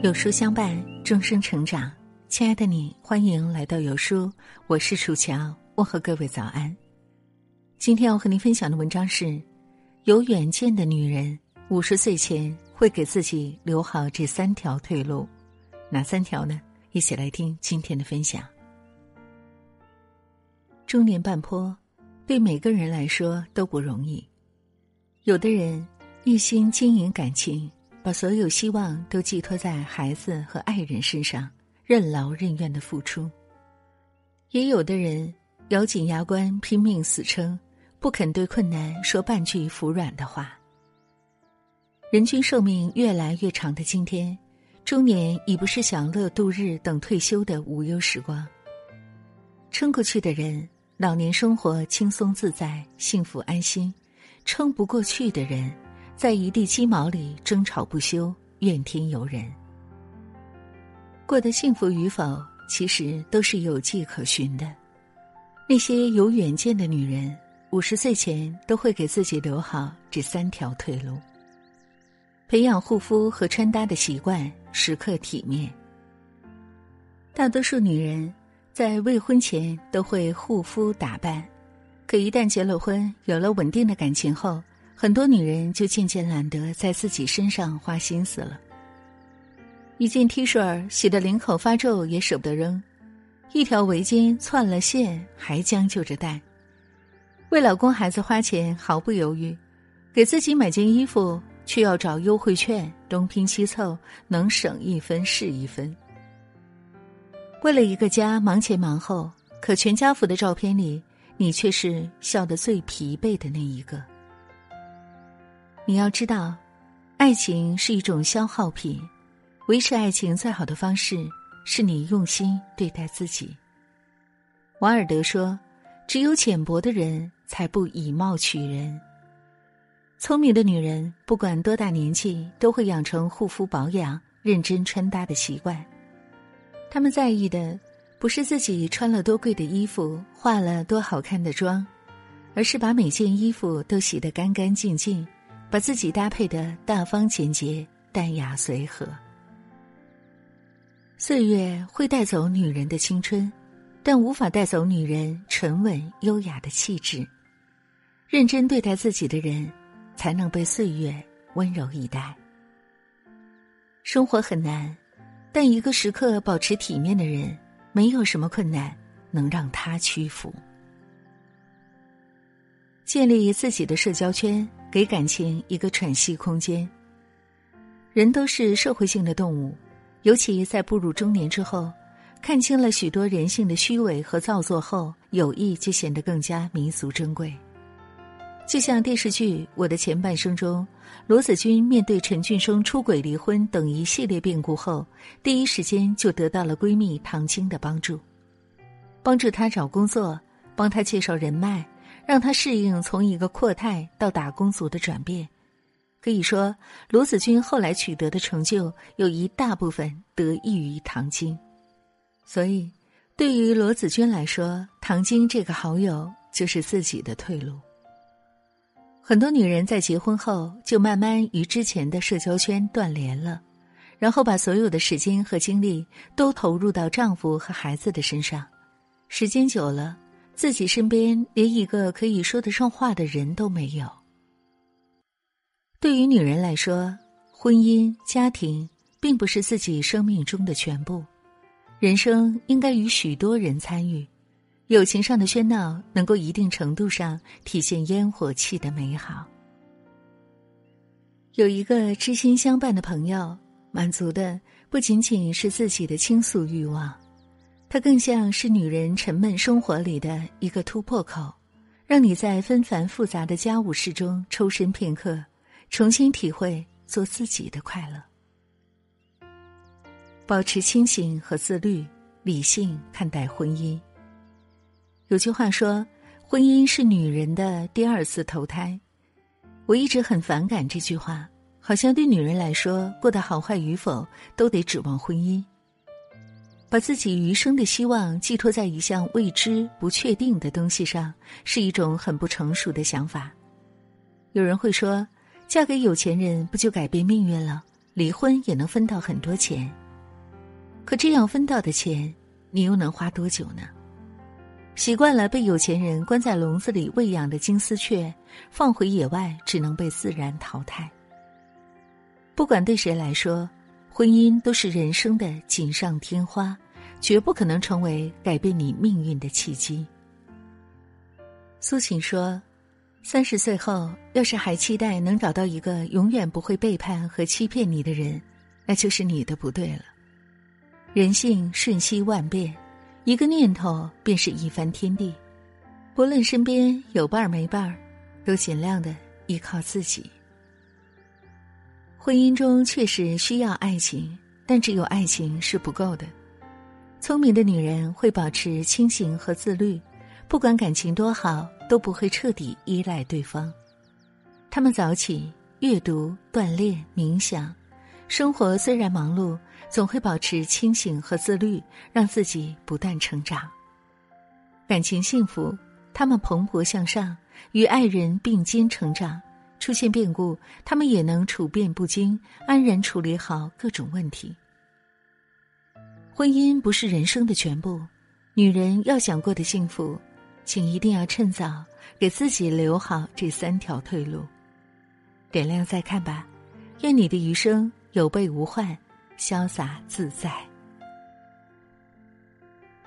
有书相伴，终生成长。亲爱的你，欢迎来到有书，我是楚乔，问候各位早安。今天要和您分享的文章是：有远见的女人，五十岁前会给自己留好这三条退路。哪三条呢？一起来听今天的分享。中年半坡，对每个人来说都不容易。有的人一心经营感情。把所有希望都寄托在孩子和爱人身上，任劳任怨的付出。也有的人咬紧牙关拼命死撑，不肯对困难说半句服软的话。人均寿命越来越长的今天，中年已不是享乐度日等退休的无忧时光。撑过去的人，老年生活轻松自在、幸福安心；撑不过去的人。在一地鸡毛里争吵不休，怨天尤人。过得幸福与否，其实都是有迹可循的。那些有远见的女人，五十岁前都会给自己留好这三条退路：培养护肤和穿搭的习惯，时刻体面。大多数女人在未婚前都会护肤打扮，可一旦结了婚，有了稳定的感情后。很多女人就渐渐懒得在自己身上花心思了。一件 T 恤洗得领口发皱也舍不得扔，一条围巾窜了线还将就着戴。为老公孩子花钱毫不犹豫，给自己买件衣服却要找优惠券，东拼西凑，能省一分是一分。为了一个家忙前忙后，可全家福的照片里，你却是笑得最疲惫的那一个。你要知道，爱情是一种消耗品，维持爱情最好的方式是你用心对待自己。瓦尔德说：“只有浅薄的人才不以貌取人。”聪明的女人不管多大年纪，都会养成护肤保养、认真穿搭的习惯。他们在意的不是自己穿了多贵的衣服、化了多好看的妆，而是把每件衣服都洗得干干净净。把自己搭配的大方简洁、淡雅随和。岁月会带走女人的青春，但无法带走女人沉稳优雅的气质。认真对待自己的人，才能被岁月温柔以待。生活很难，但一个时刻保持体面的人，没有什么困难能让他屈服。建立自己的社交圈。给感情一个喘息空间。人都是社会性的动物，尤其在步入中年之后，看清了许多人性的虚伪和造作后，友谊就显得更加弥足珍贵。就像电视剧《我的前半生》中，罗子君面对陈俊生出轨、离婚等一系列变故后，第一时间就得到了闺蜜唐晶的帮助，帮助她找工作，帮她介绍人脉。让他适应从一个阔太到打工族的转变，可以说罗子君后来取得的成就有一大部分得益于唐晶，所以对于罗子君来说，唐晶这个好友就是自己的退路。很多女人在结婚后就慢慢与之前的社交圈断联了，然后把所有的时间和精力都投入到丈夫和孩子的身上，时间久了。自己身边连一个可以说得上话的人都没有。对于女人来说，婚姻家庭并不是自己生命中的全部，人生应该与许多人参与。友情上的喧闹，能够一定程度上体现烟火气的美好。有一个知心相伴的朋友，满足的不仅仅是自己的倾诉欲望。它更像是女人沉闷生活里的一个突破口，让你在纷繁复杂的家务事中抽身片刻，重新体会做自己的快乐。保持清醒和自律，理性看待婚姻。有句话说：“婚姻是女人的第二次投胎。”我一直很反感这句话，好像对女人来说，过得好坏与否都得指望婚姻。把自己余生的希望寄托在一项未知、不确定的东西上，是一种很不成熟的想法。有人会说：“嫁给有钱人不就改变命运了？离婚也能分到很多钱。可这样分到的钱，你又能花多久呢？习惯了被有钱人关在笼子里喂养的金丝雀，放回野外只能被自然淘汰。不管对谁来说，婚姻都是人生的锦上添花，绝不可能成为改变你命运的契机。苏秦说：“三十岁后，要是还期待能找到一个永远不会背叛和欺骗你的人，那就是你的不对了。人性瞬息万变，一个念头便是一番天地。不论身边有伴儿没伴儿，都尽量的依靠自己。婚姻中确实需要爱情，但只有爱情是不够的。聪明的女人会保持清醒和自律。”不管感情多好，都不会彻底依赖对方。他们早起、阅读、锻炼、冥想，生活虽然忙碌，总会保持清醒和自律，让自己不断成长。感情幸福，他们蓬勃向上，与爱人并肩成长。出现变故，他们也能处变不惊，安然处理好各种问题。婚姻不是人生的全部，女人要想过得幸福。请一定要趁早给自己留好这三条退路，点亮再看吧。愿你的余生有备无患，潇洒自在。